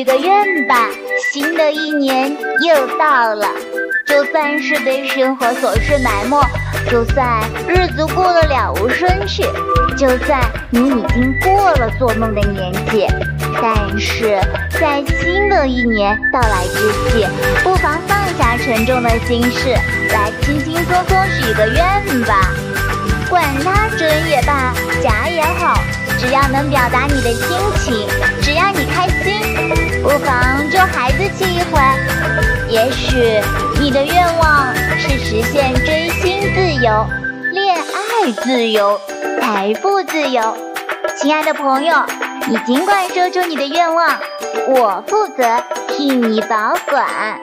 许个愿吧。新的一年又到了，就算是被生活琐事埋没，就算日子过得了无生趣，就算你已经过了做梦的年纪，但是在新的一年到来之际，不妨放下沉重的心事，来轻轻松松许个愿吧。管它真也罢，假也好，只要能表达你的心情，孩子气一回。也许你的愿望是实现追星自由、恋爱自由、财富自由。亲爱的朋友，你尽管说出你的愿望，我负责替你保管。